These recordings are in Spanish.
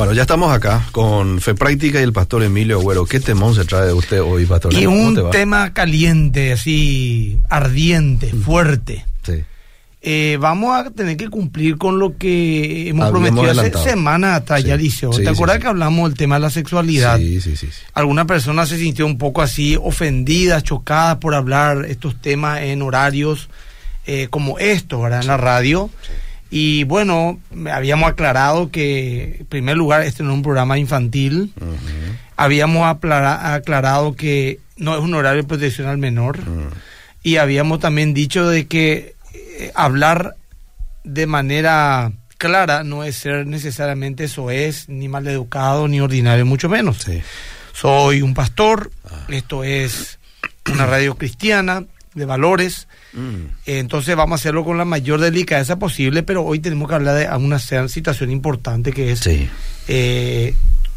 Bueno, ya estamos acá con Fe Práctica y el pastor Emilio Agüero. ¿Qué temón se trae de usted hoy, pastor? Y ¿Cómo te un tema caliente, así, ardiente, Mm. fuerte. Sí. Eh, vamos a tener que cumplir con lo que hemos Habíamos prometido hace semanas atrás, Sí. ya Liceo. Sí, ¿Te sí, acuerdas sí. que hablamos del tema de la sexualidad? Sí, sí, sí, sí. Alguna persona se sintió un poco así ofendida, chocada por hablar estos temas en horarios eh, como estos, ¿verdad? En la radio. Y bueno, habíamos aclarado que, en primer lugar, este no es un programa infantil. Habíamos aclarado que no es un horario de protección al menor. Y habíamos también dicho de que eh, hablar de manera clara no es ser necesariamente soez, ni maleducado, ni ordinario, mucho menos. Sí. Soy un pastor, Ah. esto es una radio cristiana de valores, Mm. entonces vamos a hacerlo con la mayor delicadeza posible, pero hoy tenemos que hablar de una situación importante que es Sí. eh,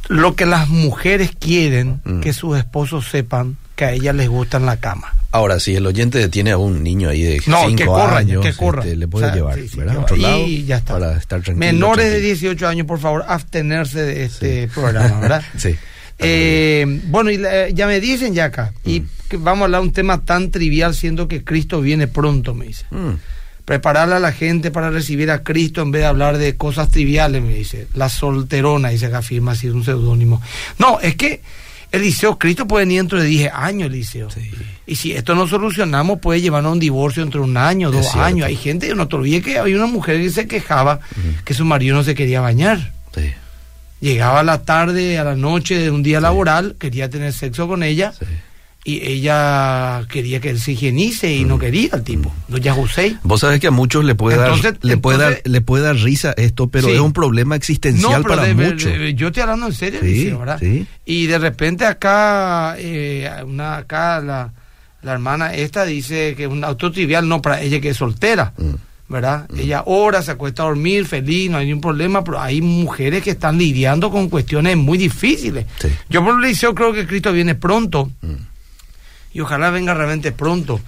lo que las mujeres quieren Mm. que sus esposos sepan que a ellas les gusta en la cama. Ahora, si el oyente tiene a un niño ahí de No, 5 que corra, años, que corra. este, le puede O sea, llevar, sí, sí, ¿verdad? otro lado y ya está. para estar tranquilo. Menores de tranquilo. 18 años, por favor, abstenerse de este programa, ¿verdad? Sí. Eh, bueno, y ya me dicen ya acá, y Mm. que vamos a hablar de un tema tan trivial, siendo que Cristo viene pronto, me dice. Mm. Prepararle a la gente para recibir a Cristo en vez de hablar de cosas triviales, me dice. La solterona, dice que afirma así, un seudónimo. No, es que Eliseo, Cristo puede venir dentro de 10 años, Eliseo. Sí. Y si esto no solucionamos, puede llevarnos a un divorcio entre un año, Es dos cierto. años. Hay gente, no te olvides que había una mujer que se quejaba que su marido no se quería bañar. Sí. Llegaba a la tarde, a la noche de un día laboral, quería tener sexo con ella Sí. y ella quería que él se higienice y no quería al tipo. Doña José. Vos sabés que a muchos le puede Entonces- dar le puede dar le puede dar risa esto, pero Sí. es un problema existencial para de- muchos. de- yo estoy hablando en serio, Eliseo, ¿verdad? Y de repente acá, eh, una, acá la, la hermana esta dice que es un auto trivial, no para ella que es soltera, Mm. ¿Verdad? Ella ora, se acuesta a dormir, feliz, no hay ningún problema, pero hay mujeres que están lidiando con cuestiones muy difíciles. Sí. Yo por Eliseo creo que Cristo viene pronto. Mm. Y ojalá venga realmente pronto.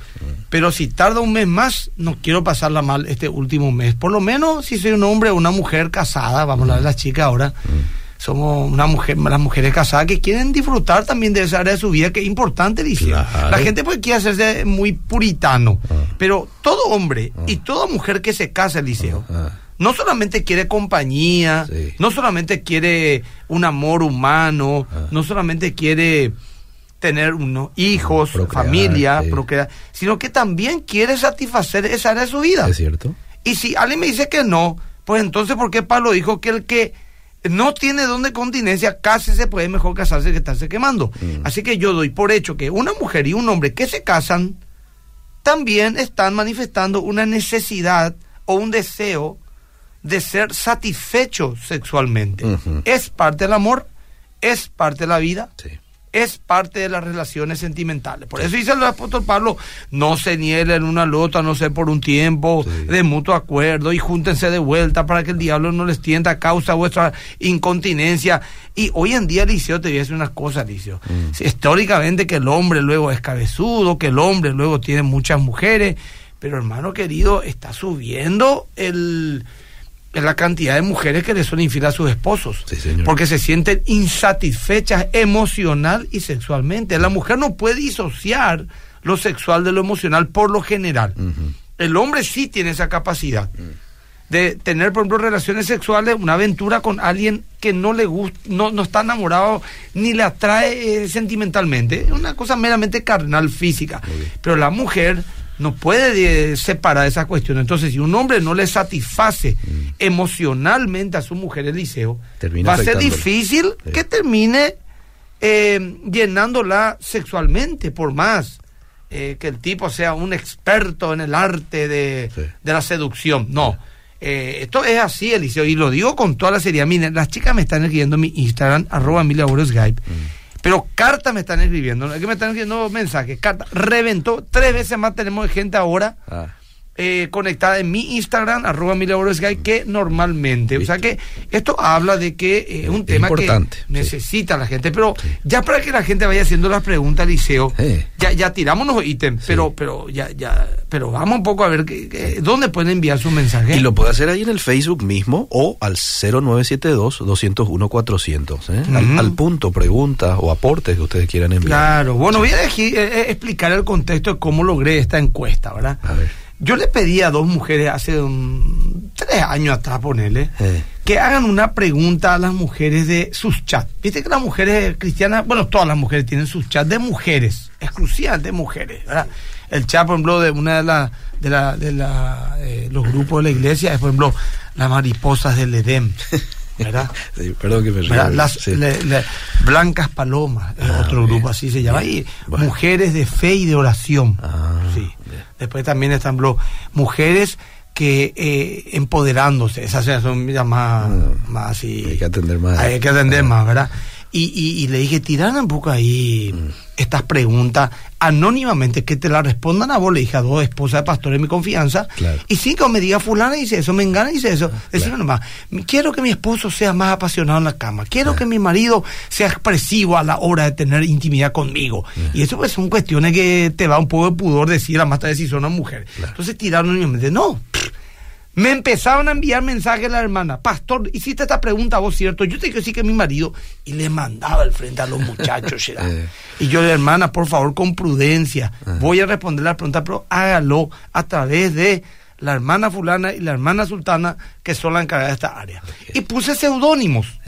Pero si tarda un mes más, no quiero pasarla mal este último mes. Por lo menos si soy un hombre o una mujer casada, vamos a hablar de las chicas ahora. Somos una mujer, las mujeres casadas que quieren disfrutar también de esa área de su vida que es importante, dice. Claro. La gente pues quiere hacerse muy puritano. Ah. Pero todo hombre y toda mujer que se casa, Eliseo, Ah. no solamente quiere compañía, Sí. no solamente quiere un amor humano, Ah. no solamente quiere tener unos hijos, Procrear, familia, sí. procrear, sino que también quiere satisfacer esa área de su vida. ¿Es cierto? Y si alguien me dice que no, pues entonces, ¿por qué Pablo dijo que el que no tiene don de continencia, cásese, puede mejor casarse que estarse quemando? Mm. Así que yo doy por hecho que una mujer y un hombre que se casan también están manifestando una necesidad o un deseo de ser satisfechos sexualmente. Es parte del amor, es parte de la vida, Sí. Es parte de las relaciones sentimentales. Por eso dice el apóstol Pablo, no se nielen una al otra, no sé, por un tiempo Sí. de mutuo acuerdo y júntense de vuelta para que el diablo no les tienda a causa de vuestra incontinencia. Y hoy en día, Liceo, te voy a decir unas cosas, Liceo. Mm. Históricamente que el hombre luego es cabezudo, que el hombre luego tiene muchas mujeres, pero hermano querido, está subiendo el la cantidad de mujeres que le son infieles a sus esposos. Sí, señor. Porque se sienten insatisfechas emocional y sexualmente. La mujer no puede disociar lo sexual de lo emocional por lo general. El hombre sí tiene esa capacidad de tener, por ejemplo, relaciones sexuales, una aventura con alguien que no le gusta, no, no está enamorado ni le atrae eh, sentimentalmente. Es una cosa meramente carnal, física. Pero la mujer no puede separar esas cuestiones. Entonces, si un hombre no le satisface emocionalmente a su mujer el liceo, Mm. Termina va a ser difícil Sí. que termine eh, llenándola sexualmente, por más eh, que el tipo sea un experto en el arte de, Sí. de la seducción. No. Eh, esto es así, Eliseo, y lo digo con toda la seriedad. Miren, las chicas me están escribiendo en mi Instagram, arroba Emilia Skype, pero cartas me están escribiendo, que me están escribiendo mensajes, cartas. Reventó, tres veces más tenemos gente ahora Ah. Eh, conectada en mi Instagram, arroba Sky, que normalmente. O sea que esto habla de que eh, es un tema que necesita la gente. Pero ya para que la gente vaya haciendo las preguntas, Liceo, ya, ya tiramos los ítems, pero, pero ya, ya, pero vamos un poco a ver que, dónde pueden enviar su mensaje. Y lo puede hacer ahí en el Facebook mismo o al 0972-201-400. ¿eh? al, punto, preguntas o aportes que ustedes quieran enviar. Claro, bueno, voy a explicar el contexto de cómo logré esta encuesta, ¿verdad? A ver. Yo le pedí a dos mujeres hace un, tres años atrás, ponele, que hagan una pregunta a las mujeres de sus chats. Viste que las mujeres cristianas, bueno, todas las mujeres tienen sus chats de mujeres, exclusivas de mujeres, ¿verdad? El chat, por ejemplo, de una de, las de, la, de la, eh, los grupos de la iglesia es, por ejemplo, las mariposas del Edén. ¿verdad? perdón que me Las Blancas Palomas, ah, otro grupo así se llama. Y mujeres de fe y de oración. Ah, sí. Después también están los mujeres que eh, empoderándose, esas son más, ah, más así. Hay que atender más. Hay que atender más, ¿verdad? Y, y, le dije, tiran un poco ahí mm. Estas preguntas anónimamente, que te la respondan a vos. Le dije a dos esposas de pastores mi confianza. Y sí, que me diga fulana dice eso, me engana dice eso. Claro. nomás, quiero que mi esposo sea más apasionado en la cama. Quiero que mi marido sea expresivo a la hora de tener intimidad conmigo. Y eso pues son cuestiones que te va un poco de pudor decir, a más tarde si son una mujer. Entonces tiraron anónimamente, no. Me empezaron a enviar mensajes a la hermana. Pastor, hiciste esta pregunta vos, ¿cierto? Yo te que sí que mi marido. Y le mandaba al frente a los muchachos. Eh. y yo, hermana, por favor, con prudencia. Voy a responder la pregunta, pero hágalo a través de la hermana fulana y la hermana sultana, que son las encargadas de esta área. Y puse seudónimos.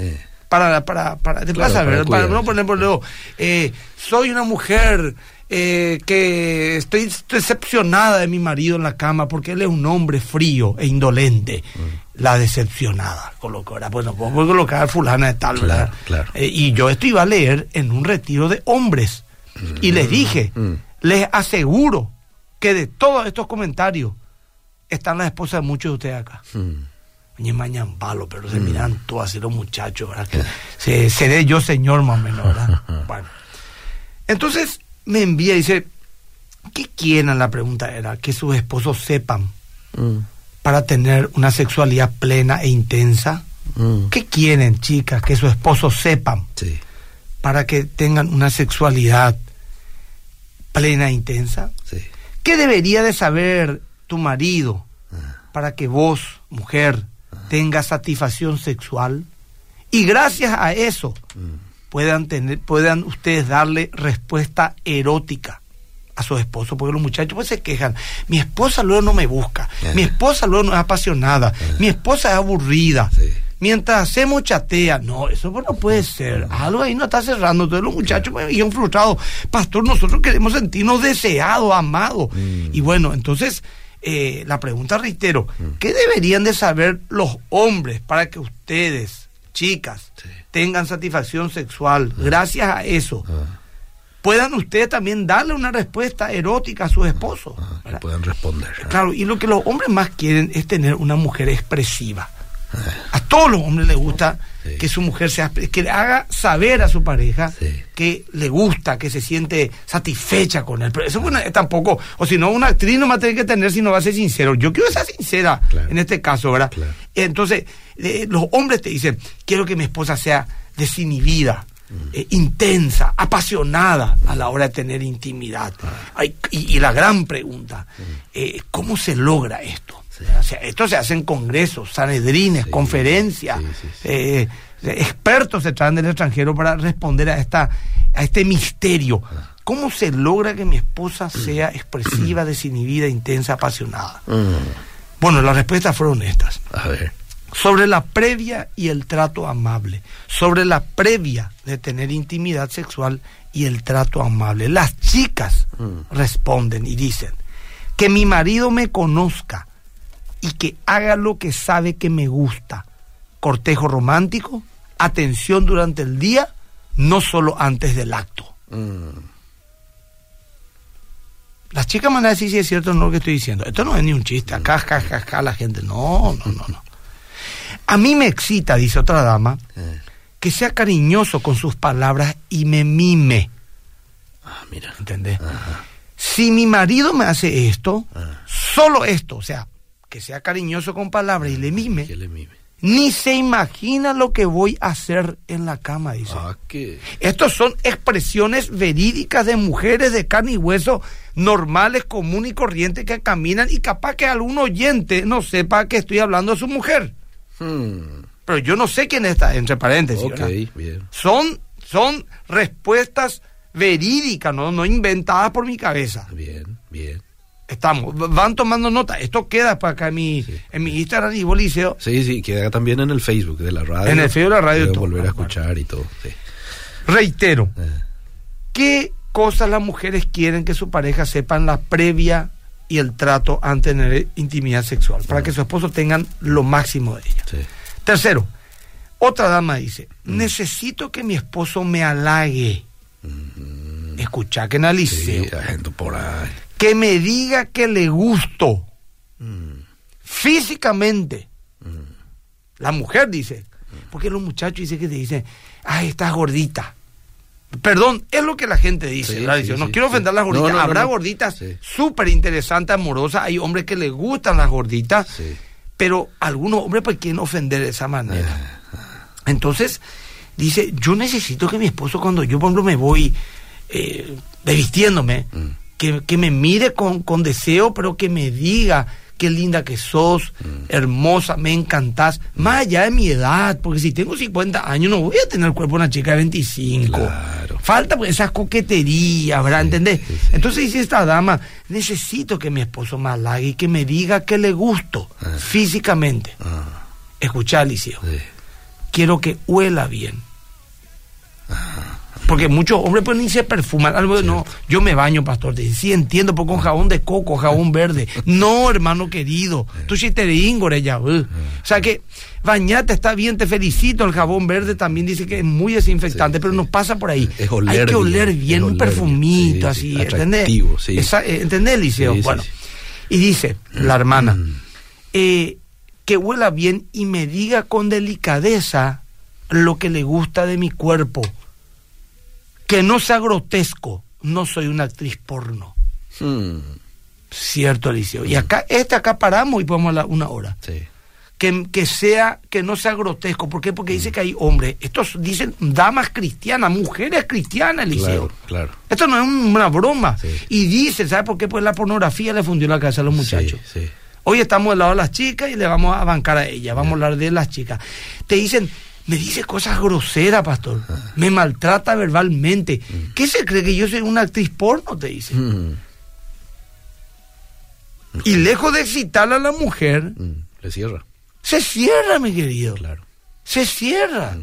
Para, para, para, para, para, no poner por luego, eh, soy una mujer eh, que estoy, decepcionada de mi marido en la cama porque él es un hombre frío e indolente. Mm. La decepcionada, colocó, ahora, bueno, pues voy a colocar fulana de tal, ¿verdad? Eh, y yo esto iba a leer en un retiro de hombres. Y les dije, mm. les aseguro que de todos estos comentarios están las esposas de muchos de ustedes acá. Mm. mañana palo, pero se miran todos así los muchachos, ¿verdad? Que se, seré yo señor más o menos, ¿verdad? bueno. Entonces, me envía y dice, ¿qué quieren? La pregunta era, que sus esposos sepan mm. para tener una sexualidad plena e intensa. Mm. ¿Qué quieren, chicas? Que sus esposos sepan para que tengan una sexualidad plena e intensa. ¿Qué debería de saber tu marido ah. para que vos, mujer, ah. tengas satisfacción sexual? Y gracias a eso, mm puedan tener, puedan ustedes darle respuesta erótica a su esposo, porque los muchachos pues se quejan, mi esposa luego no me busca, mi esposa luego no es apasionada, mi esposa es aburrida. Mientras hacemos chatea, no, eso no puede ser. Algo ahí no está cerrando. Entonces los muchachos me pues, frustrados. Pastor, nosotros queremos sentirnos deseados, amados. Mm. Y bueno, entonces eh, la pregunta reitero, mm. ¿qué deberían de saber los hombres para que ustedes, chicas, tengan satisfacción sexual, ah. gracias a eso, ah. puedan ustedes también darle una respuesta erótica a su esposo. Ah, que puedan responder. Claro, y lo que los hombres más quieren es tener una mujer expresiva. A todos los hombres les gusta que su mujer sea, que le haga saber a su pareja que le gusta, que se siente satisfecha con él. Pero eso bueno, tampoco, o si no, una actriz no va a tener que tener si no va a ser sincero. Yo quiero ser sincera en este caso, ¿verdad? Entonces, eh, los hombres te dicen, quiero que mi esposa sea desinhibida. Eh, intensa, apasionada a la hora de tener intimidad. y, la gran pregunta, eh, ¿cómo se logra esto? Esto se hace en congresos, sanedrines, conferencias. Eh, expertos se traen del extranjero para responder a, esta, a este misterio. ¿Cómo se logra que mi esposa sea expresiva, desinhibida, intensa, apasionada? Mm. Bueno, las respuestas fueron estas. A ver. Sobre la previa y el trato amable. Sobre la previa de tener intimidad sexual y el trato amable. Las chicas mm. responden y dicen, que mi marido me conozca y que haga lo que sabe que me gusta. Cortejo romántico, atención durante el día, no solo antes del acto. Mm. Las chicas van a decir si es cierto o no lo que estoy diciendo. Esto no es ni un chiste. Acá, acá, acá, la gente. No, no, no, no. A mí me excita, dice otra dama, eh. que sea cariñoso con sus palabras y me mime. Ah, mira. ¿Entendés? si mi marido me hace esto, Ah. solo esto, o sea, que sea cariñoso con palabras y le mime, Que le mime. ni se imagina lo que voy a hacer en la cama, dice. Ah, que. Estos son expresiones verídicas de mujeres de carne y hueso normales, común y corriente que caminan y capaz que algún oyente no sepa que estoy hablando de su mujer. Hmm, Pero yo no sé quién está, entre paréntesis. ok, ¿verdad? bien. Son, son respuestas verídicas, ¿no? no inventadas por mi cabeza. Bien, bien. Estamos, van tomando nota. Esto queda para acá en mi, Sí. en mi Instagram y Boliceo. Sí, sí, queda también en el Facebook de la radio. En el Facebook de la radio todo. volver a Ah, escuchar y todo. Sí. Reitero, Eh, ¿qué cosas las mujeres quieren que su pareja sepan la previa y el trato antes de tener intimidad sexual? Para que su esposo tengan lo máximo de ella. sí. Tercero, otra dama dice, necesito que mi esposo me halague. Escucha que analice. Sí, por ahí. Que me diga que le gusto Mm, físicamente. La mujer dice, porque los muchachos dicen que te dicen, ay, estás gordita. Perdón, es lo que la gente dice. Sí, ¿verdad? sí, Dice, no sí, quiero ofender a las gorditas. no, no, Habrá no. gorditas súper interesantes, amorosas. Hay hombres que les gustan las gorditas. Pero algunos hombres pues quieren ofender de esa manera. Ah, Entonces, dice, yo necesito que mi esposo cuando yo, por ejemplo, me voy eh, desvistiéndome, Mm. Que, que me mire con, con deseo, pero que me diga qué linda que sos, Mm. hermosa, me encantás, más allá de mi edad, porque si tengo 50 años no voy a tener el cuerpo de una chica de 25. Claro. Falta pues, esas coqueterías, ¿verdad? ¿Entendés? sí, sí. Entonces dice esta dama, necesito que mi esposo me halague y que me diga que le gusto Ah. físicamente. ah, Escuchá, Liceo quiero que huela bien. Porque muchos hombres pues ni se perfuman. Algo de, no, yo me baño, pastor. Te dice, sí, entiendo, porque con jabón de coco, jabón verde. No, hermano querido. Tú sí te ingore ya. uh. O sea que bañate, está bien, te felicito. El jabón verde también dice que es muy desinfectante, Sí, pero sí. no pasa por ahí. Es oler Hay que oler bien, un oler perfumito. Sí, así, ¿entendés? Esa- eh, ¿Entendés, sí, bueno. Y dice la hermana, Mm. eh, que huela bien y me diga con delicadeza lo que le gusta de mi cuerpo. Que no sea grotesco. No soy una actriz porno. Hmm, Cierto, Eliseo. Y acá, este acá paramos y podemos hablar una hora. sí. Que, que sea, que no sea grotesco. ¿Por qué? Porque dice que hay hombres. Estos dicen damas cristianas, mujeres cristianas, Eliseo. Claro, claro. Esto no es un- una broma. Sí. Y dice, ¿sabe por qué? Pues la pornografía le fundió la cabeza a los muchachos. Sí, sí. Hoy estamos del lado de las chicas y le vamos a bancar a ellas, vamos a hablar de las chicas. Te dicen, me dice cosas groseras, pastor. Me maltrata verbalmente. ¿Qué se cree que yo soy una actriz porno? Te dice. Hmm, Y lejos de excitarle a la mujer, hmm, Le cierra, se cierra, mi querido. claro. Se cierra.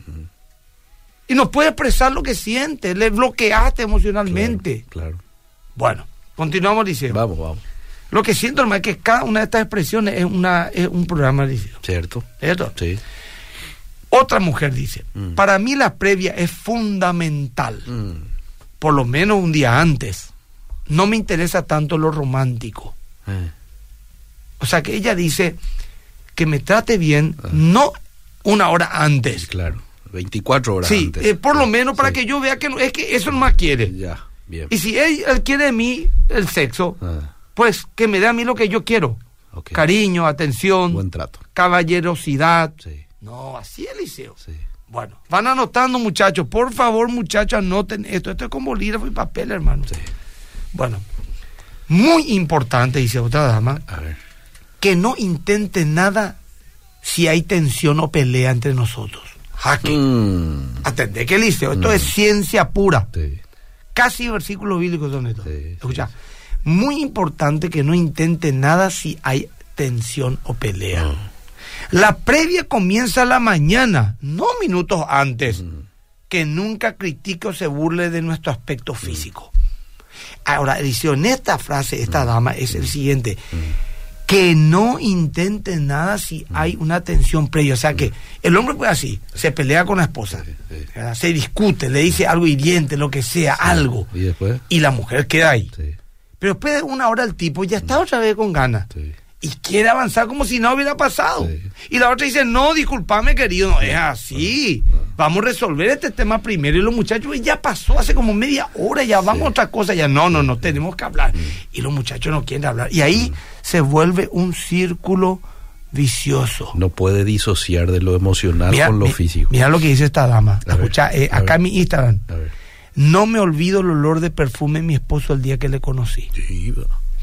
Y no puede expresar lo que siente. Le bloqueaste emocionalmente. Claro. Bueno, continuamos diciendo. Vamos, vamos. Lo que siento, hermano, es que cada una de estas expresiones es, una, es un programa, dice. ¿Cierto? ¿Cierto? Sí. Otra mujer dice, Mm. para mí la previa es fundamental, Hmm, por lo menos un día antes. No me interesa tanto lo romántico. eh, O sea que ella dice que me trate bien, Ah. no una hora antes. Claro. 24 horas Sí, antes. eh, por lo menos para Sí. que yo vea que no- es que eso no más quiere. Ya, bien. Y si él, quiere de mí el sexo, Ah, pues que me dé a mí lo que yo quiero. Cariño, atención, Buen trato. caballerosidad. Sí, No, así Eliseo. sí. Bueno, van anotando muchachos. Por favor, muchachos, anoten esto. Esto es con bolígrafo y papel, hermano. Sí. Bueno, muy importante, dice otra dama, A ver. que no intente nada si hay tensión o pelea entre nosotros. Jaque. Hmm, Atendé que Eliseo, esto Mm. es ciencia pura. sí. Casi versículos bíblicos son estos. Escucha, muy importante que no intente nada si hay tensión o pelea. No. La previa comienza a la mañana, no minutos antes. Mm. Que nunca critique o se burle de nuestro aspecto físico. Ahora, dice, en esta frase, esta dama es el siguiente. Que no intente nada si hay una tensión previa. O sea que el hombre pues así, se pelea con la esposa, Sí, sí. ¿verdad? se discute, le dice algo hiriente, lo que sea, algo. ¿Y después? Y la mujer queda ahí. Pero después de una hora el tipo ya está otra vez con ganas. Y quiere avanzar como si no hubiera pasado. Sí. Y la otra dice, no, discúlpame querido, no es así. Ah. Vamos a resolver este tema primero. Y los muchachos, ya pasó hace como media hora, ya vamos a otra cosa. Ya no, no, no, tenemos que hablar. Y los muchachos no quieren hablar. Y ahí se vuelve un círculo vicioso. No puede disociar de lo emocional Mira, con lo mi- físico. Mira lo que dice esta dama. A ver, Escucha, eh, a acá en mi Instagram. A ver. No me olvido el olor de perfume de mi esposo el día que le conocí. Sí.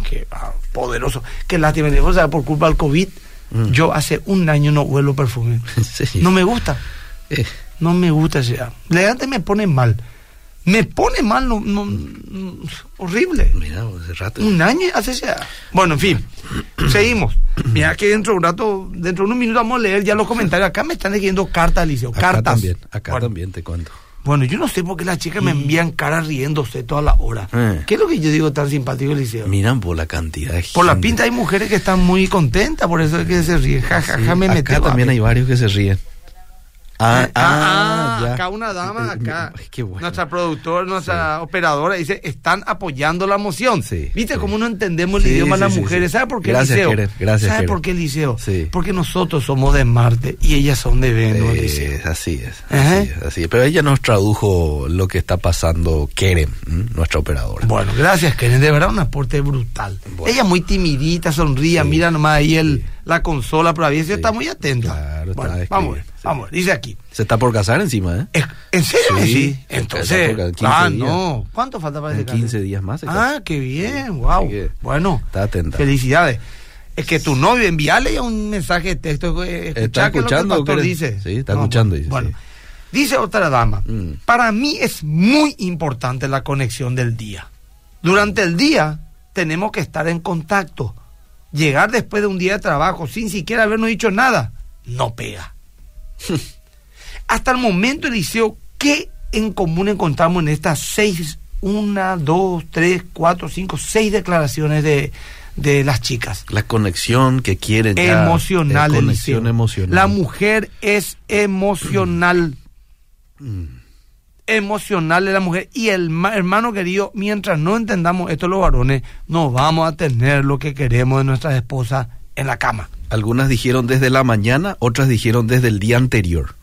Qué ah, poderoso. Qué lástima. O sea, por culpa del COVID, Mm. yo hace un año no huelo perfume. No me gusta. Eh, No me gusta ese. Elegante me pone mal. Me pone mal, no, no- no- horrible. mira, vos, hace rato. Un año hace ese. Bueno, en fin, seguimos. Mira que dentro de un rato, dentro de unos minutos vamos a leer ya los comentarios. Acá me están leyendo cartas, Liceo. Acá Cartas. también, acá Bueno, también te cuento. Bueno, yo no sé por qué las chicas me envían caras riéndose toda la hora. Eh. ¿Qué es lo que yo digo tan simpático, Liceo? Miran por la cantidad de Por la gente. pinta hay mujeres que están muy contentas, por eso es que se ríen. Ja, ja, ja, me acá también hay varios que se ríen. Ah, Ah, ah, ya. acá una dama, acá. Ay, qué bueno. Nuestra productora, nuestra operadora dice, están apoyando la moción. Sí, ¿Viste sí. cómo no entendemos el idioma de las mujeres? ¿Sabe por qué, Gracias, Liceo? Gracias, ¿Sabe por qué, Liceo? Sí. Porque nosotros somos de Marte y ellas son de Venus, Eh, Liceo. así es, así es, así es. Pero ella nos tradujo lo que está pasando Keren, ¿m? nuestra operadora. Bueno, gracias, Keren. De verdad, un aporte brutal. Bueno. Ella muy timidita, sonría, mira nomás ahí el. La consola, pero Sí. está muy atenta. Claro, está bueno, escribiendo, vamos a ver, sí. vamos a ver. Dice aquí. Se está por casar encima, ¿eh? Es- ¿En serio? Sí, Sí. está Entonces, por cada 15 ah, días. no. ¿Cuánto falta para ese En cambio? 15 días más. Ah, qué bien, wow. Bueno, está atenta. felicidades. Es que tu novio, envíale ya un mensaje de texto. eh, ¿Está escuchá qué es lo que el escuchando pastor dice. Sí, está escuchando, dice, Bueno, dice otra dama. Mm. Para mí es muy importante la conexión del día. Durante el día tenemos que estar en contacto. Llegar después de un día de trabajo sin siquiera habernos dicho nada, no pega. Hasta el momento, Eliseo, ¿qué en común encontramos en estas seis, una, dos, tres, cuatro, cinco, seis declaraciones de, de las chicas? La conexión que quieren ya, emocional, eh, Eliseo. conexión emocional. La mujer es emocional. Emocional de la mujer. Y el ma- hermano querido, mientras no entendamos esto los varones, no vamos a tener lo que queremos de nuestras esposas en la cama. Algunas dijeron desde la mañana, otras dijeron desde el día anterior.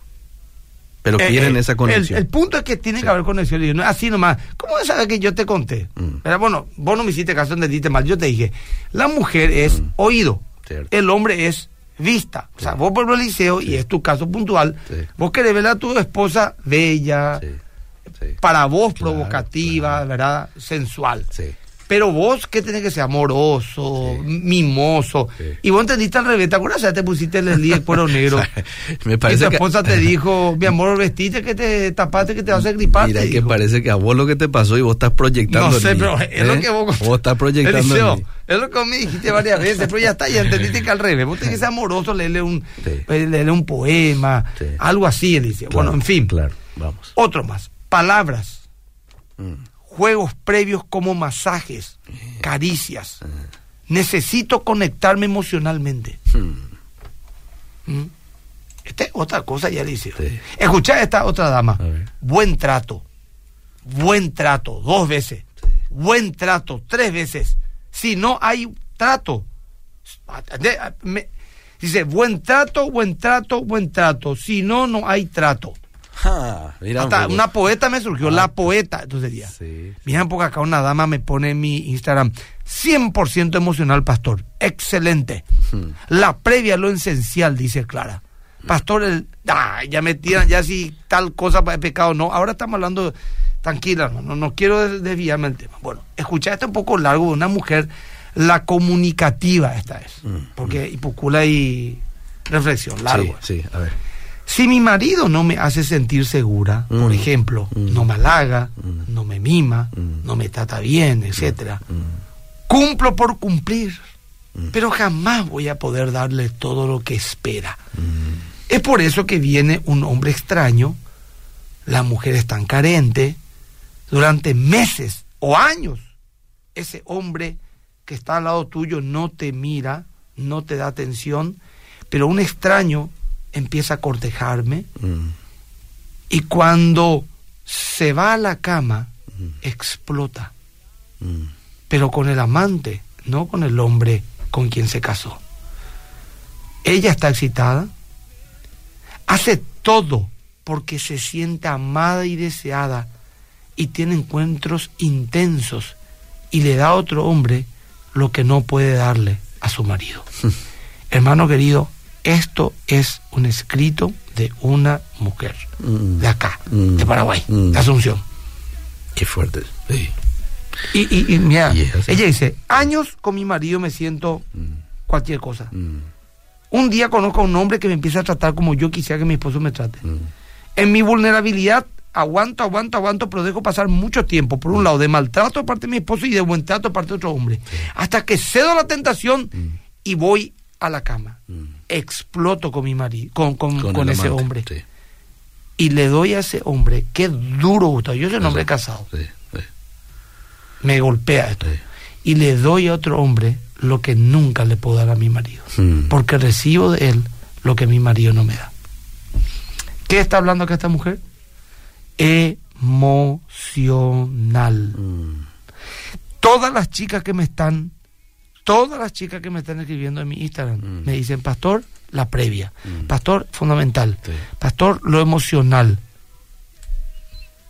Pero Eh, quieren eh, esa conexión. el punto es que tiene Sí. que haber conexión. Y no es así nomás. ¿Cómo sabes que yo te conté? Mm. Pero bueno, vos no me hiciste caso, entendiste mal. Yo te dije, la mujer es Mm. oído, Cierto. el hombre es vista. O sea, vos por el liceo, y es tu caso puntual, vos querés ver a tu esposa bella, Sí, para vos Claro, provocativa, claro. ¿verdad? Sensual. sí. Pero vos que tenés que ser amoroso, Sí. mimoso. Sí. Y vos entendiste al revés, ¿te acuerdas? Ya te pusiste el día de cuero negro. Me Y tu parece que, esposa te dijo, mi amor, vestiste que te tapaste que te vas a gripar. mira que dijo. parece que a vos lo que te pasó y vos estás proyectando No sé, pero es lo ¿eh? que vos... Vos estás proyectando Eliseo, es lo que me dijiste varias veces, pero ya está, ya entendiste que al revés. Vos tenés que ser amoroso, leerle un, Sí. leerle un poema, algo así. Claro, bueno, en fin. Claro, vamos. Otro más. Palabras, Mm. juegos previos como masajes, caricias. Necesito conectarme emocionalmente. Mm. ¿Mm? Esta es otra cosa, ya Eliseo. Sí. Escuchá a esta otra dama. Buen trato. Buen trato, dos veces. Buen trato, tres veces. Si no hay trato. me- dice, buen trato, buen trato, buen trato. Si no, no hay trato. Mira Hasta una poeta me surgió, Ah. la poeta. Entonces diría, Sí. miren porque acá una dama me pone en mi Instagram, 100% emocional, pastor. Excelente. Hmm. La previa lo esencial, dice Clara. Pastor, el, ah, ya me tiran, ya si tal cosa es pecado, no. Ahora estamos hablando, tranquila, no, no, no quiero des- desviarme del tema. Bueno, escucha, este un poco largo de una mujer, la comunicativa esta es. Mm, Porque hipocula y reflexión, largo. Sí, sí, a ver. Si mi marido no me hace sentir segura, por Mm. ejemplo, Mm. no me halaga, Mm. no me mima, no me trata bien, etcétera, Mm. cumplo por cumplir, pero jamás voy a poder darle todo lo que espera. Es por eso que viene un hombre extraño, la mujer es tan carente, durante meses o años, ese hombre que está al lado tuyo no te mira, no te da atención, pero un extraño empieza a cortejarme Mm. y cuando se va a la cama, Mm. explota, Mm. pero con el amante, no con el hombre con quien se casó. Ella está excitada, hace todo porque se siente amada y deseada y tiene encuentros intensos y le da a otro hombre lo que no puede darle a su marido. Hermano querido, esto es un escrito de una mujer Mm. de acá, Mm. de Paraguay, Mm. de Asunción. Qué fuerte. Sí. Y, y, y mira, Y ella dice, años con mi marido me siento cualquier cosa. Un día conozco a un hombre que me empieza a tratar como yo quisiera que mi esposo me trate. En mi vulnerabilidad aguanto, aguanto, aguanto, pero dejo pasar mucho tiempo, por un lado, de maltrato de parte de mi esposo y de buen trato de parte de otro hombre. Hasta que cedo a la tentación y voy a la cama. Mm. Exploto con mi marido, con, con, Con ese amante, hombre. Sí. Y le doy a ese hombre, qué duro gusta. Yo soy un hombre casado. Sí, sí, Me golpea esto. Y le doy a otro hombre lo que nunca le puedo dar a mi marido. Mm. Porque recibo de él lo que mi marido no me da. ¿Qué está hablando acá esta mujer? Emocional. Mm. Todas las chicas que me están, todas las chicas que me están escribiendo en mi Instagram, Mm. me dicen, pastor, la previa. Mm. Pastor, fundamental. Sí. Pastor, lo emocional.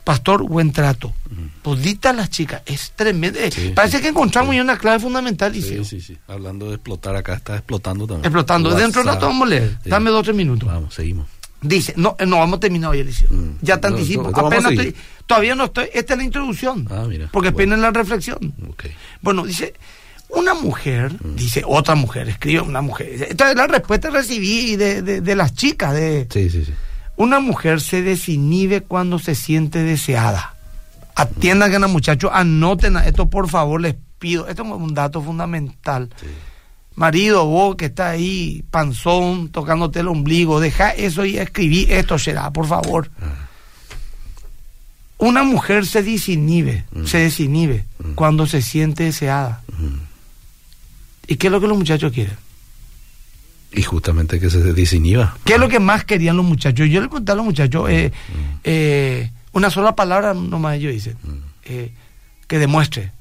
Pastor, buen trato. Mm. Toditas las chicas, es tremendo. Sí, Parece sí, que encontramos ya una clave fundamental, Sí, sí, sí. Hablando de explotar acá, está explotando también. Explotando. Dentro de rato vamos a leer. Dame dos o tres minutos. Vamos, seguimos. Dice, no, eh, no vamos a terminar hoy, Eliseo. Mm. Ya te No, anticipo. no, Apenas estoy, todavía no estoy. Esta es la introducción. Ah, mira. Porque Bueno. apenas la reflexión. Ok. Bueno, dice, una mujer, Mm. dice otra mujer, escribe una mujer. Entonces la respuesta recibí de, de, de las chicas. de Sí, sí, sí. Una mujer se desinhibe cuando se siente deseada. Atiendan que los muchachos, anoten a esto, por favor, les pido. Esto es un dato fundamental. Sí. Marido, vos que está ahí, panzón, tocándote el ombligo, deja eso y escribí esto, será, por favor. Ah. Una mujer se desinhibe, Mm. se desinhibe Mm. cuando se siente deseada. Mm. ¿Y qué es lo que los muchachos quieren? Y justamente que se desinhiba. ¿Qué es lo que más querían los muchachos? Yo le pregunté a los muchachos, eh, Mm. eh, una sola palabra nomás ellos dicen, Mm. eh, que demuestre,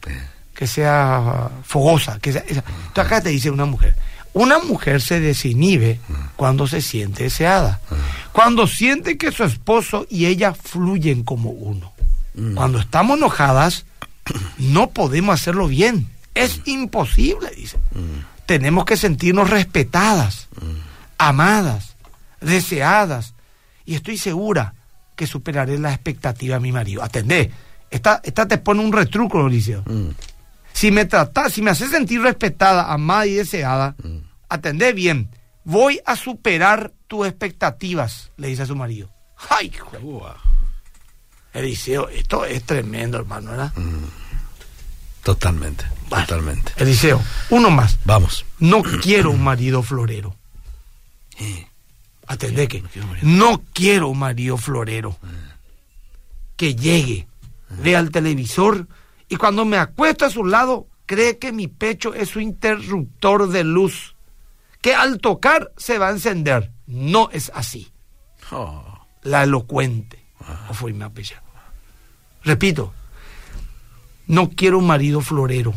que sea fogosa, que sea... esa. Entonces acá te dice una mujer, una mujer se desinhibe cuando se siente deseada, cuando siente que su esposo y ella fluyen como uno. Mm. Cuando estamos enojadas, no podemos hacerlo bien. Es imposible, dice. Mm. Tenemos que sentirnos respetadas, Mm. amadas, deseadas. Y estoy segura que superaré la expectativa de mi marido. Atendé. Esta, esta te pone un retruco. Mm. Si me tratas, si me haces sentir respetada, amada y deseada, atendé bien. Voy a superar tus expectativas, le dice a su marido. ¡Ay. Eliseo, esto es tremendo, hermano, ¿verdad? Totalmente, totalmente. Eliseo, uno más. Vamos. No quiero un marido florero. Eh. Atendé que No quiero un marido. no quiero un marido florero. Que llegue, vea el televisor y cuando me acuesto a su lado cree que mi pecho es su interruptor de luz. Que al tocar se va a encender. No es así. Oh. La elocuente. O fue mi apellido. Repito, no quiero un marido florero.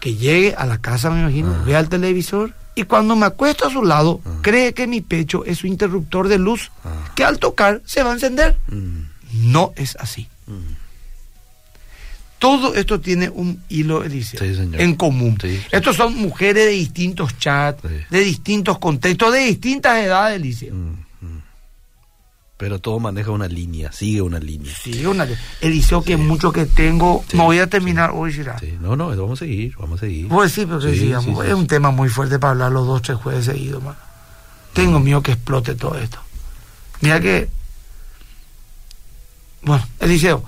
Que llegue a la casa, me imagino, vea el televisor y cuando me acuesto a su lado, cree que mi pecho es su interruptor de luz. Ah. Que al tocar se va a encender. Mm. No es así. Todo esto tiene un hilo, Sí, señor. en común. Sí, sí. Estos son mujeres de distintos chats, de distintos contextos, de distintas edades, Eliseo. Mm, mm. Pero todo maneja una línea, sigue una línea. Sí, una, Eliseo, que mucho que tengo, Sí, me voy a terminar hoy, será. Sí, No, no, vamos a seguir, vamos a seguir. Pues sí, pero que Sí, sigamos. sí, sí, es un sí. tema muy fuerte para hablar los dos, tres jueves seguidos, mano. Tengo miedo que explote todo esto. Mira que. Bueno, Eliseo,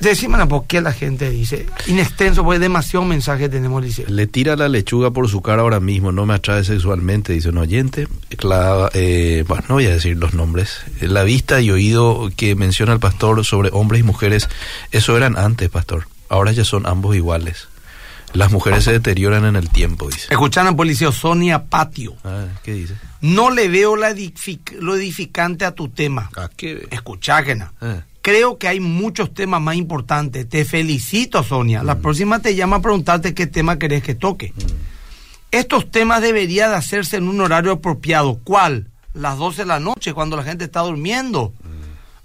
decime por qué la gente dice. Inextenso, porque demasiado mensaje tenemos, Eliseo. Le tira la lechuga por su cara ahora mismo, no me atrae sexualmente, dice un oyente. Clava, eh, bueno, no voy a decir los nombres. La vista y oído que menciona el pastor sobre hombres y mujeres, eso eran antes, pastor. Ahora ya son ambos iguales. Las mujeres se deterioran en el tiempo, dice. Escuchando por Eliseo, Sonia Patio. Ah, ¿Qué dice? No le veo la edific- lo edificante a tu tema. ¿A qué? Escuchá, que no. Ah, Creo que hay muchos temas más importantes. Te felicito, Sonia. La próxima te llama a preguntarte qué tema querés que toque. Estos temas deberían de hacerse en un horario apropiado. ¿Cuál? Las 12 de la noche, cuando la gente está durmiendo.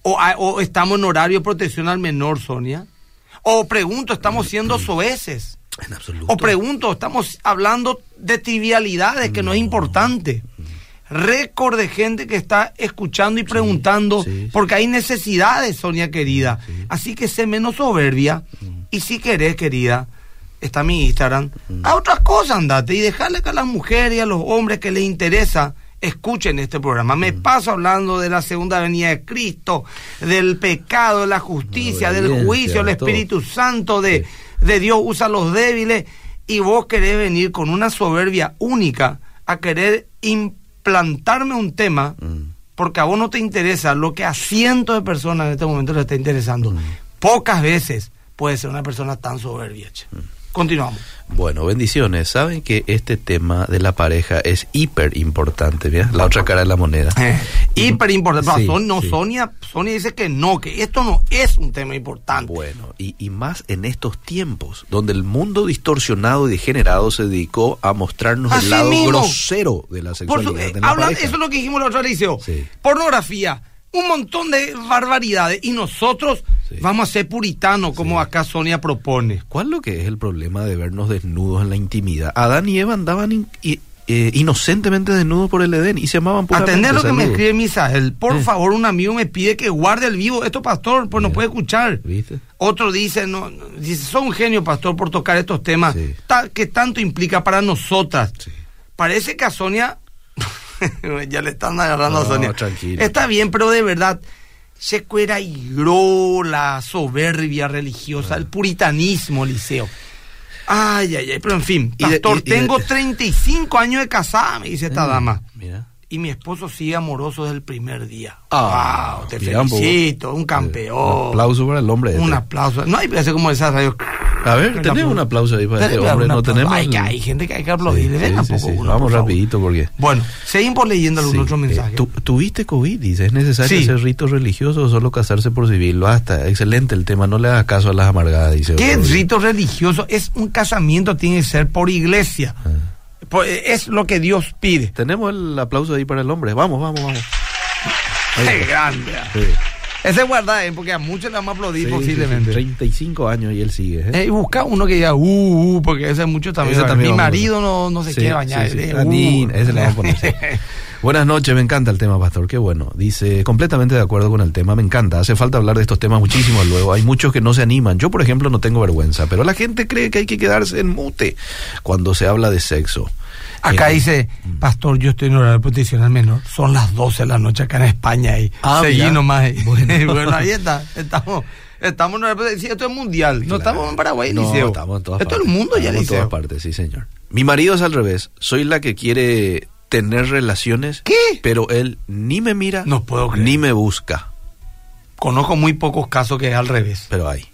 O, a- o estamos en horario de protección al menor, Sonia. O pregunto, ¿estamos siendo soeces? En absoluto. O pregunto, estamos hablando de trivialidades que no es importante. Récord de gente que está escuchando y preguntando, sí, sí. porque hay necesidades, Sonia querida. Sí. Mm. Así que sé menos soberbia. Y si querés, querida, está mi Instagram. A otras cosas andate y dejarle que a las mujeres y a los hombres que les interesa escuchen este programa. Mm. Me paso hablando de la segunda venida de Cristo, del pecado, de la justicia, La del juicio, el todo. Espíritu Santo, de, de Dios usa a los débiles y vos querés venir con una soberbia única a querer implantarme un tema Mm. porque a vos no te interesa lo que a cientos de personas en este momento les está interesando. Mm. Pocas veces puede ser una persona tan soberbia. Mm. Continuamos. Bueno, bendiciones. Saben que este tema de la pareja es hiper importante, ¿bien? La otra cara de la moneda. Hiper importante. Sí, Son- no, sí. Sonia, Sonia dice que no, que esto no es un tema importante. Bueno, y, y más en estos tiempos, donde el mundo distorsionado y degenerado se dedicó a mostrarnos Así el lado mismo. grosero de la Por su- sexualidad. eh, de la habla- pareja. eso es lo que dijimos la otra vez. Sí. Pornografía, un montón de barbaridades. Y nosotros Sí. vamos a ser puritanos, como Sí. acá Sonia propone. ¿Cuál es lo que es el problema de vernos desnudos en la intimidad? Adán y Eva andaban in- eh, inocentemente desnudos por el Edén y se amaban puramente. Atender lo que me escribe Misael. Por Eh. favor, un amigo me pide que guarde el vivo. Esto, pastor, pues no Mira. puede escuchar. ¿Viste? Otro dice, no, no, dice, son un genio, pastor, por tocar estos temas Sí. ta- que tanto implica para nosotras. Parece que a Sonia, ya le están agarrando a Sonia. tranquilo. Está bien, pero de verdad, se cuera hieró la soberbia religiosa, el puritanismo, Liceo. Ay, ay, ay, pero en fin, Y de- pastor, y- y de- tengo 35 años de casada, me dice esta Eh, dama. Mira. Y mi esposo sigue amoroso desde el primer día. Ah, wow, te un poco. felicito, un campeón. Un aplauso para el hombre. este. Un aplauso. No hay que hacer como esa radio. A ver, tenemos un aplauso ahí para este hombre. No tenemos. Ay, el- que hay gente que hay que aplaudirle. Sí, Venga, sí, poco sí. uno, Vamos por rapidito porque. Bueno, seguimos leyendo algún Sí, otro eh, mensaje. tu- ¿Tuviste COVID? Dice, ¿es necesario hacer ritos religiosos o solo casarse por civil? Basta, excelente el tema, no le hagas caso a las amargadas, dice. ¿Qué rito religioso? Es un casamiento, tiene que ser por iglesia. Ah. Por- Es lo que Dios pide. Tenemos el aplauso ahí para el hombre. Vamos, vamos, vamos. Qué grande. Ese guarda, ¿eh? porque a muchos le vamos a aplaudir Sí, posiblemente. sí, 35 años y él sigue. ¿eh? Eh, y busca uno que diga, uh, uh, porque ese mucho también. Ese también Mi marido no, no se Sí, quiere bañar. eh, uh. ese le vamos a poner. Buenas noches, me encanta el tema, Pastor, qué bueno. Dice, completamente de acuerdo con el tema, me encanta. Hace falta hablar de estos temas muchísimo luego. Hay muchos que no se animan. Yo, por ejemplo, no tengo vergüenza, pero la gente cree que hay que quedarse en mute cuando se habla de sexo. Acá dice, Pastor, yo estoy en horario de protección al menor. Son las 12 de la noche acá en España. Y Ah, seguí mira. nomás. Bueno. Bueno. ahí está. Estamos, estamos en horario de protección. Esto es mundial. No estamos en Paraguay, No, Liceo. estamos en todas Esto es partes. el mundo ya, Estamos en todas partes, sí, señor. Mi marido es al revés. Soy la que quiere tener relaciones, ¿Qué? pero él ni me mira, No puedo creer. ni me busca. Conozco muy pocos casos que es al revés. Pero hay.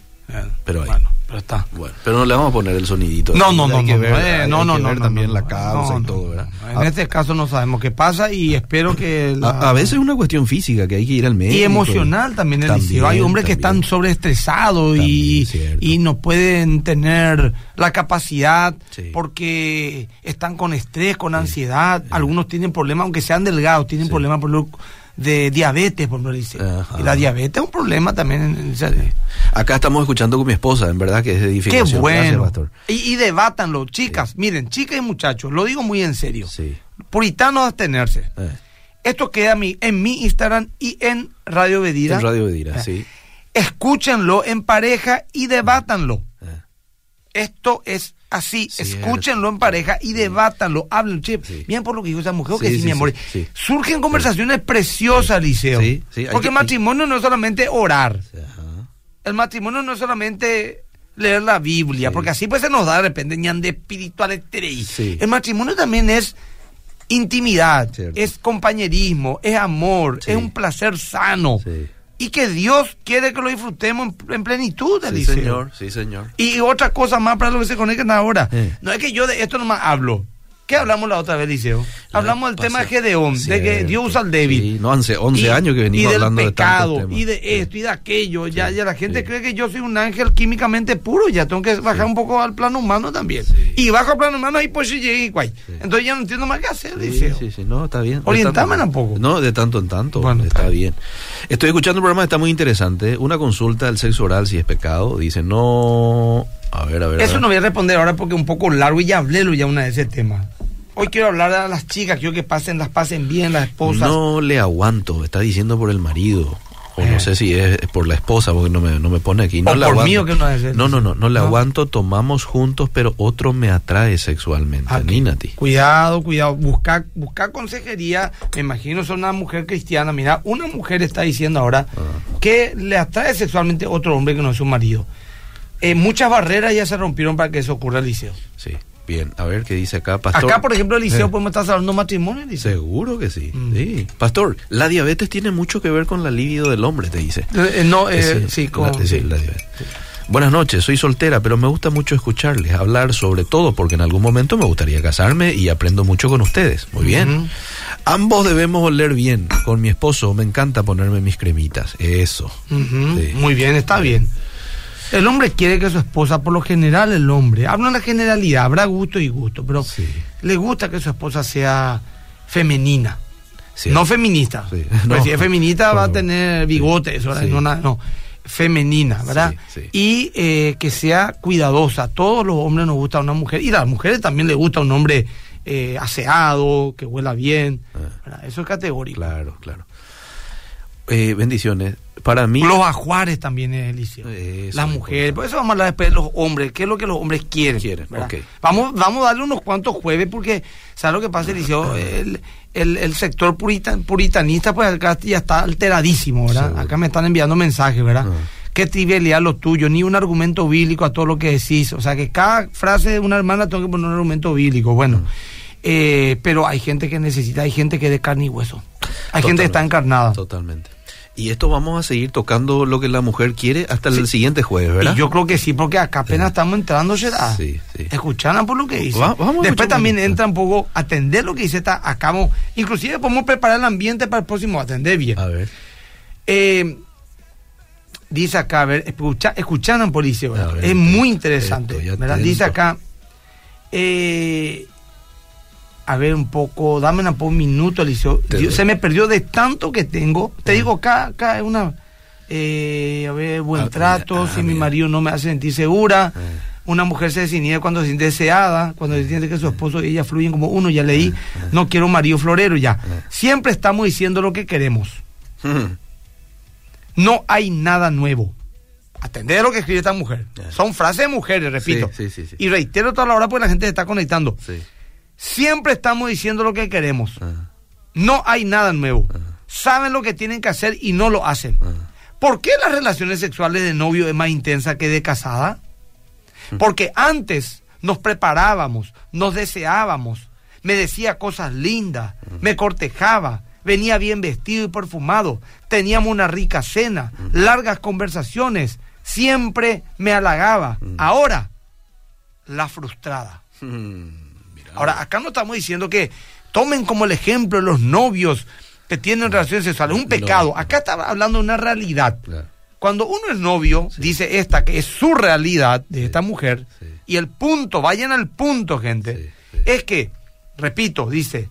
Pero hay. Bueno, pero está. Bueno, pero no le vamos a poner el sonidito. No, no, no, Hay que no, ver, no, eh, no, no, no, no, también no, la no, causa no, y no, todo, no. ¿verdad? En A- este caso no sabemos qué pasa y espero que... la- A, a veces es una cuestión física que hay que ir al médico. Y emocional también el También. Hay hombres que están sobreestresados y, y no pueden tener la capacidad Sí. porque están con estrés, con ansiedad. Algunos tienen problemas, aunque sean delgados, tienen problemas por lo- de diabetes, por ejemplo, dice. Y la diabetes es un problema también. en- Acá estamos escuchando con mi esposa, en verdad que es de Qué bueno. Gracias, y, y debátanlo, chicas. Miren, chicas y muchachos, lo digo muy en serio. Sí. Puritanos abstenerse. Eh, Esto queda a mí, en mi Instagram y en Radio Bedira. En Radio Bedira, Eh. sí. Escúchenlo en pareja y debátanlo. Esto es así. Escúchenlo en pareja y debátanlo. Hablen, che. Sí. Bien por lo que dijo esa mujer, que Sí, sí, sí, mi amor. Surgen conversaciones preciosas, Liceo. Porque que- matrimonio no es solamente orar. Ajá. El matrimonio no es solamente leer la Biblia, porque así pues se nos da de repente ñan de. Sí. El matrimonio también es intimidad, Cierto. es compañerismo, es amor, es un placer sano. Y que Dios quiere que lo disfrutemos en, en plenitud, Sí, señor, sí, señor. Y otra cosa más para los que se conectan ahora. Eh. No es que yo de esto nomás hablo. ¿Qué hablamos la otra vez, Liceo? Hablamos del tema de Gedeón, de que. Dios usa al débil. Sí, no, hace 11 años que venimos y del hablando de pecado, tantos temas. y de esto y de aquello. Ya, Sí, ya la gente sí. cree que yo soy un ángel químicamente puro. Ya tengo que bajar un poco al plano humano también. Y bajo al plano humano y pues sí llegué y guay. Entonces ya no entiendo más qué hacer, Sí, Liceo. sí, sí, no, está bien. De Orientame poco. No, de tanto en tanto. Bueno, está está bien. Estoy escuchando un programa que está muy interesante. Una consulta del sexo oral si es pecado. Dice, no. A ver, a ver. a Eso ver. no voy a responder ahora porque es un poco largo y ya hablé ya una de ese tema. Hoy quiero hablar a las chicas, quiero que pasen, las pasen bien, las esposas. No le aguanto. Está diciendo por el marido. O Eh. no sé si es por la esposa, porque no me, no me pone aquí. No O por aguanto. mí, o que no es no, no, no, no le ¿No? aguanto. Tomamos juntos, pero otro me atrae sexualmente. Ah, Ni Nati. Cuidado, cuidado. Buscar buscar consejería. Me imagino son una mujer cristiana. Mira, una mujer está diciendo ahora Ah. que le atrae sexualmente otro hombre que no es su marido. Eh, muchas barreras ya se rompieron para que eso ocurra, Liceo. Sí, bien. A ver qué dice acá, pastor. Acá, por ejemplo, Liceo, Eh. podemos estar hablando matrimonio, Liceo. Seguro que sí, Mm. sí. Pastor, la diabetes tiene mucho que ver con la libido del hombre, te dice. Eh, eh, no, eh, sí, con- la- sí, sí. la diabetes. Buenas noches, soy soltera, pero me gusta mucho escucharles hablar sobre todo porque en algún momento me gustaría casarme y aprendo mucho con ustedes. Muy bien. Ambos debemos oler bien. Con mi esposo me encanta ponerme mis cremitas. Eso. Sí. Muy bien, está bien. El hombre quiere que su esposa, por lo general el hombre, habla en la generalidad, habrá gusto y gusto, pero Sí. le gusta que su esposa sea femenina, Sí. no feminista. Sí. Porque No. si es feminista va a tener bigotes, no, no, femenina, ¿verdad? Y eh, que sea cuidadosa. Todos los hombres nos gusta una mujer, y a las mujeres también les gusta un hombre eh, aseado, que huela bien. Ah. Eso es categórico. Claro, claro. Eh, bendiciones. Para mí... Los ajuares también es delicioso. Eso Las es mujeres, por eso vamos a hablar después de los hombres. ¿Qué es lo que los hombres quieren? Quieren, ¿verdad? ok. Vamos, vamos a darle unos cuantos jueves porque, ¿sabes lo que pasa, Eliseo? El, el, el sector purita- puritanista, pues acá ya está alteradísimo, ¿verdad? Acá me están enviando mensajes, ¿verdad? Ah. Qué trivialidad lo tuyo, ni un argumento bíblico a todo lo que decís. O sea, que cada frase de una hermana tengo que poner un argumento bíblico. Bueno, Ah. eh, pero hay gente que necesita, hay gente que es de carne y hueso. Hay gente que está encarnada. Totalmente. Y esto vamos a seguir tocando lo que la mujer quiere hasta Sí. el siguiente jueves, ¿verdad? Y yo creo que sí, porque acá apenas estamos entrando, ¿será? Sí, sí. Escucharan por lo que dice. Va- vamos Después también entra un poco atender lo que dice esta acá. vamos- Inclusive podemos preparar el ambiente para el próximo atender bien. A ver. Eh, dice acá, a ver, escucha, escucharan por ver, es muy interesante. ¿verdad? Dice acá, eh, a ver un poco, dame un, un minuto, doy. se me perdió de tanto que tengo. Te Ah. digo, acá, acá es una, eh, a ver, buen Ah, trato, ah, si mi marido no me hace sentir segura. Una mujer se desinhibe cuando se siente deseada, cuando se siente que su esposo y ella fluyen como uno, ya leí, no quiero un marido florero ya. Siempre estamos diciendo lo que queremos. Mm. No hay nada nuevo. Atender lo que escribe esta mujer. Son frases de mujeres, repito. Sí, sí, sí, sí. Y reitero toda la hora porque la gente se está conectando. Siempre estamos diciendo lo que queremos. Ah, No hay nada nuevo. Ah. Saben lo que tienen que hacer y no lo hacen. ah. ¿Por qué las relaciones sexuales de novio es más intensa que de casada? Porque antes nos preparábamos, nos deseábamos, me decía cosas lindas, me cortejaba, venía bien vestido y perfumado, teníamos una rica cena, largas conversaciones, siempre me halagaba. Ahora, la frustrada. Ahora, acá no estamos diciendo que tomen como el ejemplo los novios que tienen relaciones sexuales, un pecado. Acá está hablando de una realidad. Cuando uno es novio, dice esta, que es su realidad de esta mujer, sí. y el punto, vayan al punto, gente, Sí, es que, repito, dice,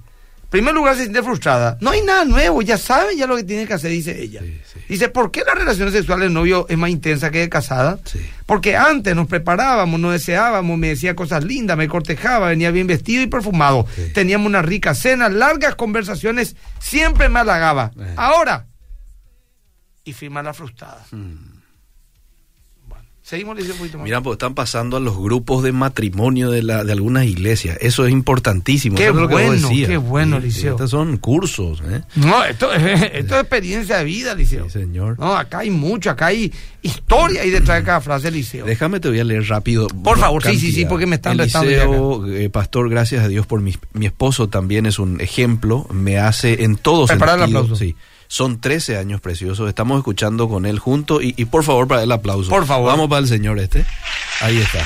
primer lugar se siente frustrada, no hay nada nuevo, ya sabe ya lo que tiene que hacer, dice ella. Sí, sí. Dice, ¿por qué las relaciones sexuales de novio es más intensa que de casada? Sí. Porque antes nos preparábamos, nos deseábamos, me decía cosas lindas, me cortejaba, venía bien vestido y perfumado. Teníamos una rica cena, largas conversaciones, siempre me halagaba. Eh. Ahora, y firma la frustrada. Mm. Seguimos leyendo un poquito más. Mira, pues están pasando a los grupos de matrimonio de, la, de algunas iglesias. Eso es importantísimo. Qué que bueno, decías. qué bueno, Liceo. Estos son cursos, ¿eh? No, esto, esto es experiencia de vida, Liceo. Sí, señor. No, acá hay mucho, acá hay historia ahí detrás de cada frase, Liceo. Déjame, te voy a leer rápido. Por favor, sí, sí, sí, porque me están Eliseo, eh, pastor, gracias a Dios por mi, mi esposo también es un ejemplo. Me hace en todo Prepara el sentido. aplauso. Sí. Son 13 años preciosos. Estamos escuchando con él juntos. Y, y por favor, para el aplauso. Por favor. Vamos para el señor este. Ahí está.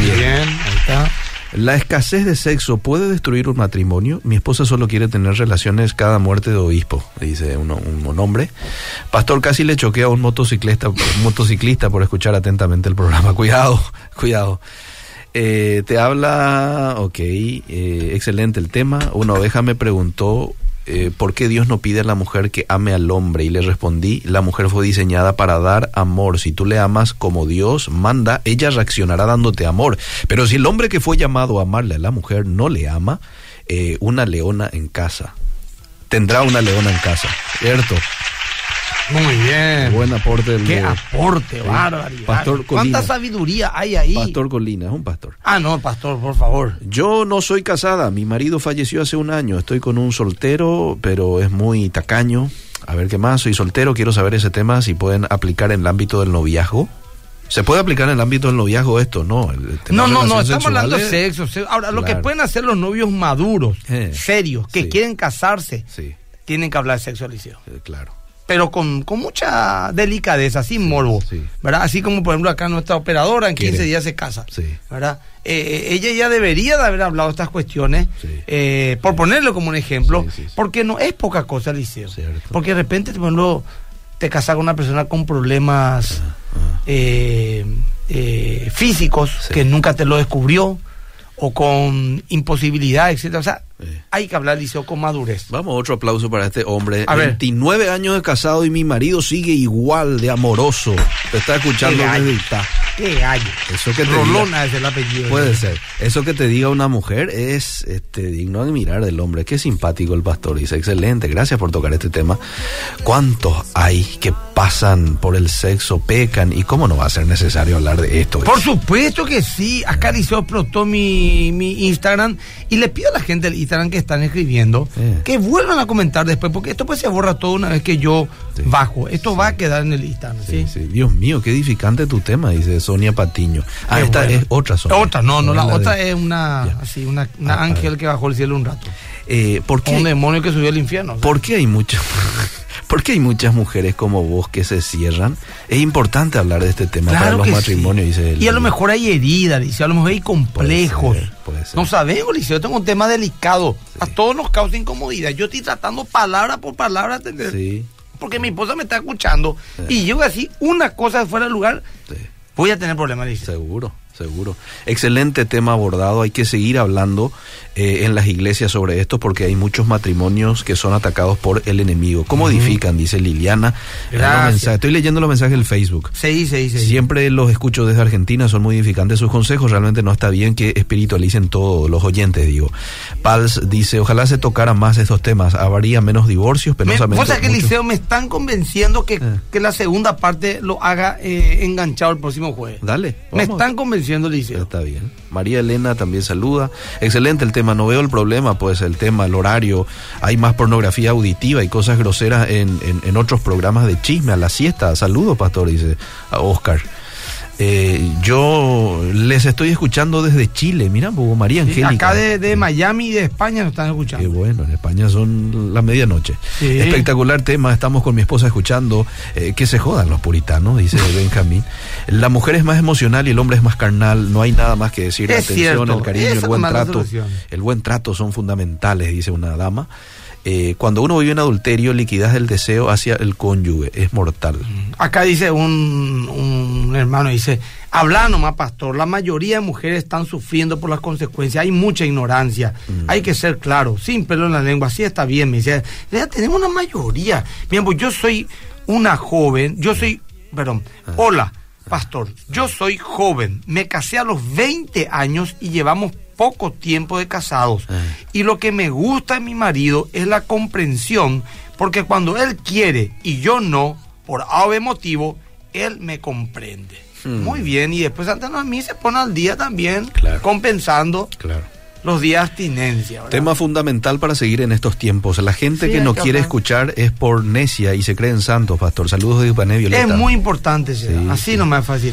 Bien, ahí está. La escasez de sexo puede destruir un matrimonio. Mi esposa solo quiere tener relaciones cada muerte de obispo, dice uno, un hombre. Pastor, casi le choquea a un motociclista, un motociclista por escuchar atentamente el programa. Cuidado, cuidado. Eh, te habla, ok, eh, excelente el tema. Una oveja me preguntó eh, ¿por qué Dios no pide a la mujer que ame al hombre? Y le respondí, la mujer fue diseñada para dar amor. Si tú le amas como Dios manda, ella reaccionará dándote amor. Pero si el hombre que fue llamado a amarle a la mujer no le ama, eh, una leona en casa. Tendrá una leona en casa, ¿cierto? Muy bien. Buen aporte. Qué aporte, bárbaro. Pastor ¿Cuánta sabiduría hay ahí? Pastor Colina, es un pastor. Ah, no, pastor, por favor. Yo no soy casada, mi marido falleció hace un año, estoy con un soltero, pero es muy tacaño. A ver qué más, soy soltero, quiero saber ese tema, si pueden aplicar en el ámbito del noviazgo. ¿Se puede aplicar en el ámbito del noviazgo esto? No, no, no, no, estamos hablando de sexo. Ahora, lo que pueden hacer los novios maduros, eh, serios, que quieren casarse, tienen que hablar de sexo, Eliseo. Eh, claro pero con, con mucha delicadeza, sin morbo, ¿verdad? Así como por ejemplo acá nuestra operadora en 15 días se casa, ¿verdad? Eh, ella ya debería de haber hablado de estas cuestiones, eh, por ponerlo como un ejemplo, porque no es poca cosa, Liceo. Porque de repente, por ejemplo, te casas con una persona con problemas ah, ah. Eh, físicos que nunca te lo descubrió, o con imposibilidad, etcétera. O sea, hay que hablar, Liceo, con madurez. Vamos, otro aplauso para este hombre. A 29 años de casado y mi marido sigue igual de amoroso. Te está escuchando ¿Qué hay? Eso que te Rolona es el apellido. Puede ser. Eso que te diga una mujer es este, digno de mirar del hombre. Qué simpático el pastor. Dice, excelente, gracias por tocar este tema. ¿Cuántos hay que pasan por el sexo, pecan? ¿Y cómo no va a ser necesario hablar de esto? Por supuesto que sí. Acá Liceo explotó mi, mi Instagram y le pido a la gente Instagram que están escribiendo que vuelvan a comentar después, porque esto pues se borra todo una vez que yo bajo. Esto va a quedar en el Instagram. Dios mío, qué edificante tu tema, dice Sonia Patiño. Ah, esta es otra Sonia. Otra, no, no, la, otra es una, así, una, una ah, ángel que bajó el cielo un rato. Eh, ¿por qué? Un demonio que subió al infierno. ¿Por qué hay muchos? ¿Por qué hay muchas mujeres como vos que se cierran? Es importante hablar de este tema para los matrimonios. Dice y a lo mejor hay heridas, dice, a lo mejor hay complejos. No sabemos, dice, yo tengo un tema delicado. A todos nos causa incomodidad. Yo estoy tratando palabra por palabra, ¿entendés? Sí. Porque mi esposa me está escuchando y yo así una cosa de fuera del lugar, voy a tener problemas, dice. Seguro. Seguro. Excelente tema abordado. Hay que seguir hablando eh, en las iglesias sobre esto porque hay muchos matrimonios que son atacados por el enemigo. ¿Cómo edifican? Dice Liliana. Estoy leyendo los mensajes del Facebook. Sí, sí, sí. Siempre los escucho desde Argentina, son muy edificantes sus consejos. Realmente no está bien que espiritualicen todos los oyentes, digo. Pals dice, ojalá se tocaran más estos temas. Habría menos divorcios, penosamente. Cosa que Liceo me están convenciendo que, eh. que la segunda parte lo haga eh, enganchado el próximo jueves. Dale. Me están convenciendo, Liceo. Está bien. María Elena también saluda. Excelente el tema, no veo el problema, pues el tema, el horario. Hay más pornografía auditiva y cosas groseras en, en, en otros programas de chisme, a la siesta. Saludos, pastor, dice Oscar. Eh, yo les estoy escuchando desde Chile, mira, María Angélica. acá de, Miami y de España nos están escuchando. Qué bueno, en España son la medianoche. Espectacular tema, estamos con mi esposa escuchando eh, que se jodan los puritanos, dice Benjamín. La mujer es más emocional y el hombre es más carnal, no hay nada más que decir. la atención, el cariño, el buen trato. El buen trato son fundamentales, dice una dama. Eh, cuando uno vive en adulterio, liquidez del deseo hacia el cónyuge, es mortal. Acá dice un, un hermano, dice, habla nomás, pastor, la mayoría de mujeres están sufriendo por las consecuencias, hay mucha ignorancia, mm. hay que ser claro, sin pelo en la lengua, así está bien, me dice, ya tenemos una mayoría. Bien, pues yo soy una joven, yo soy, perdón, ah. hola, pastor, yo soy joven, me casé a los 20 años y llevamos poco tiempo de casados. Y lo que me gusta en mi marido es la comprensión, porque cuando él quiere y yo no, por algún motivo, él me comprende. Hmm. Muy bien, y después antes a mí se pone al día también, compensando. Los días de abstinencia. Tema fundamental para seguir en estos tiempos. La gente que no quiere escuchar es por necia y se creen santos, pastor. Saludos de Ipané Violeta. Es muy importante, así no me es fácil.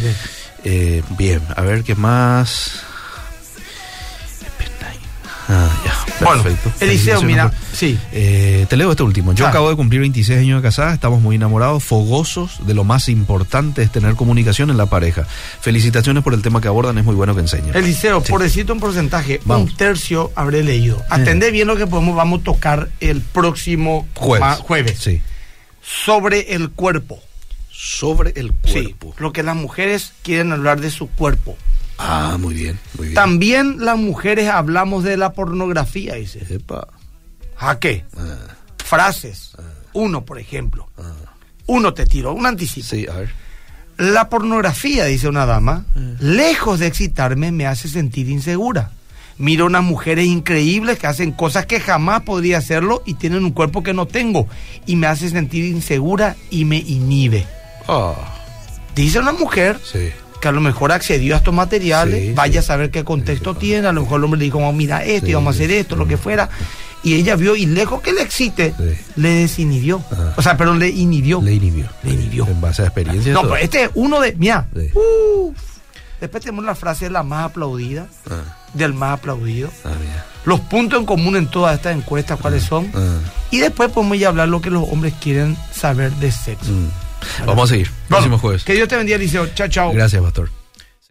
Eh, bien, a ver qué más. Ah, ya. Bueno, Perfecto. Eliseo, mira, por- sí. Eh, te leo este último. Yo Ah. acabo de cumplir 26 años de casada, estamos muy enamorados, fogosos de lo más importante es tener comunicación en la pareja. Felicitaciones por el tema que abordan, es muy bueno que enseñan. Eliseo, Sí. por decirte un porcentaje, Vamos. un tercio habré leído. Atendé bien lo que podemos, vamos a tocar el próximo Jueves. jueves. Sí. Sobre el cuerpo. Sobre el Sí, lo que las mujeres quieren hablar de su cuerpo. Ah, muy bien, muy bien. También las mujeres hablamos de la pornografía, dice. Epa. ¿A qué? Ah, Frases. Uno, por ejemplo. ah. Uno te tiró, un anticipo. Sí, a ver. La pornografía, dice una dama, lejos de excitarme, me hace sentir insegura. Miro unas mujeres increíbles que hacen cosas que jamás podría hacerlo y tienen un cuerpo que no tengo. Y me hace sentir insegura y me inhibe. Ah, Dice una mujer sí. Que a lo mejor accedió a estos materiales, Sí, vaya a saber qué contexto tiene, a lo mejor el hombre le dijo, "Oh, mira esto, y vamos a hacer esto, lo que fuera. Y ella vio, y lejos que le excite, Sí. le desinhibió. Ah. O sea, perdón, le inhibió. Le inhibió. Le inhibió. En base a experiencia. No, pero este es uno de. Mira. Sí. Después tenemos la frase de la más aplaudida, Ah, del más aplaudido. Los puntos en común en todas estas encuestas, cuáles son. Ah, Y después podemos ya hablar lo que los hombres quieren saber de sexo. mm. Vamos a seguir. Próximo jueves. Que Dios te bendiga, Liceo. Chao, chao. Gracias, pastor.